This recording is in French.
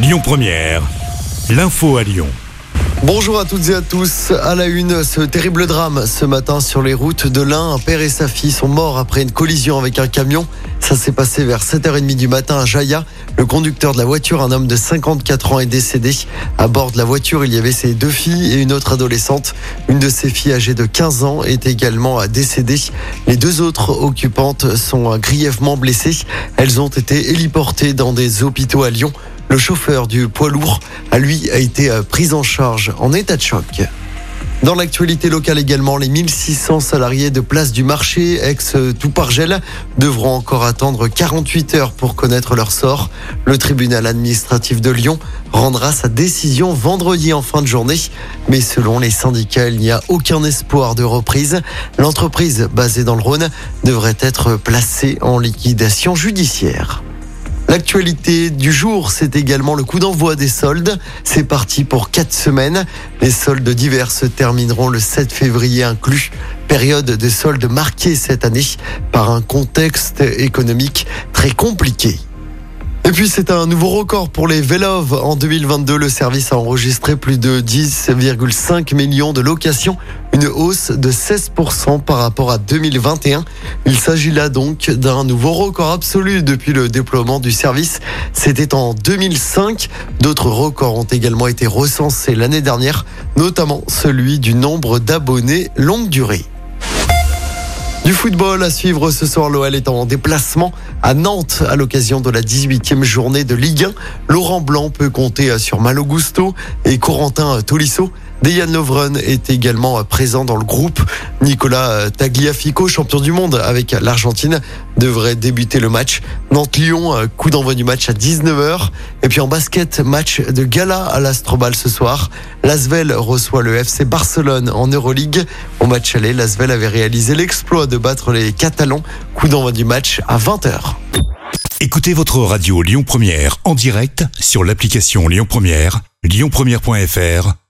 Lyon Première, l'info à Lyon. Bonjour à toutes et à tous. À la une, ce terrible drame ce matin sur les routes de l'Ain. Un père et sa fille sont morts après une collision avec un camion. Ça s'est passé vers 7h30 du matin à Jaya. Le conducteur de la voiture, un homme de 54 ans, est décédé. À bord de la voiture, il y avait ses deux filles et une autre adolescente. Une de ses filles âgée de 15 ans est également décédée. Les deux autres occupantes sont grièvement blessées. Elles ont été héliportées dans des hôpitaux à Lyon. Le chauffeur du poids lourd, à lui, a été euh, pris en charge en état de choc. Dans l'actualité locale également, les 1600 salariés de place du marché ex-Toupargel devront encore attendre 48 heures pour connaître leur sort. Le tribunal administratif de Lyon rendra sa décision vendredi en fin de journée. Mais selon les syndicats, il n'y a aucun espoir de reprise. L'entreprise basée dans le Rhône devrait être placée en liquidation judiciaire. L'actualité du jour, c'est également le coup d'envoi des soldes. C'est parti pour quatre semaines. Les soldes divers se termineront le 7 février inclus. Période de soldes marquée cette année par un contexte économique très compliqué. Et puis c'est un nouveau record pour les Vélov. En 2022, le service a enregistré plus de 10,5 millions de locations, une hausse de 16% par rapport à 2021. Il s'agit là donc d'un nouveau record absolu depuis le déploiement du service. C'était en 2005. D'autres records ont également été recensés l'année dernière, notamment celui du nombre d'abonnés longue durée. Du football à suivre ce soir, l'OL est en déplacement à Nantes à l'occasion de la 18e journée de Ligue 1. Laurent Blanc peut compter sur Malo Gusto et Corentin Tolisso. Dejan Lovren est également présent dans le groupe. Nicolas Tagliafico, champion du monde avec l'Argentine, devrait débuter le match. Nantes-Lyon, coup d'envoi du match à 19h. Et puis en basket, match de gala à l'Astrobal ce soir. L'Asvel reçoit le FC Barcelone en Euroleague. Au match aller, l'Asvel avait réalisé l'exploit de battre les Catalans. Coup d'envoi du match à 20h. Écoutez votre radio Lyon Première en direct sur l'application Lyon Première, lyonpremière.fr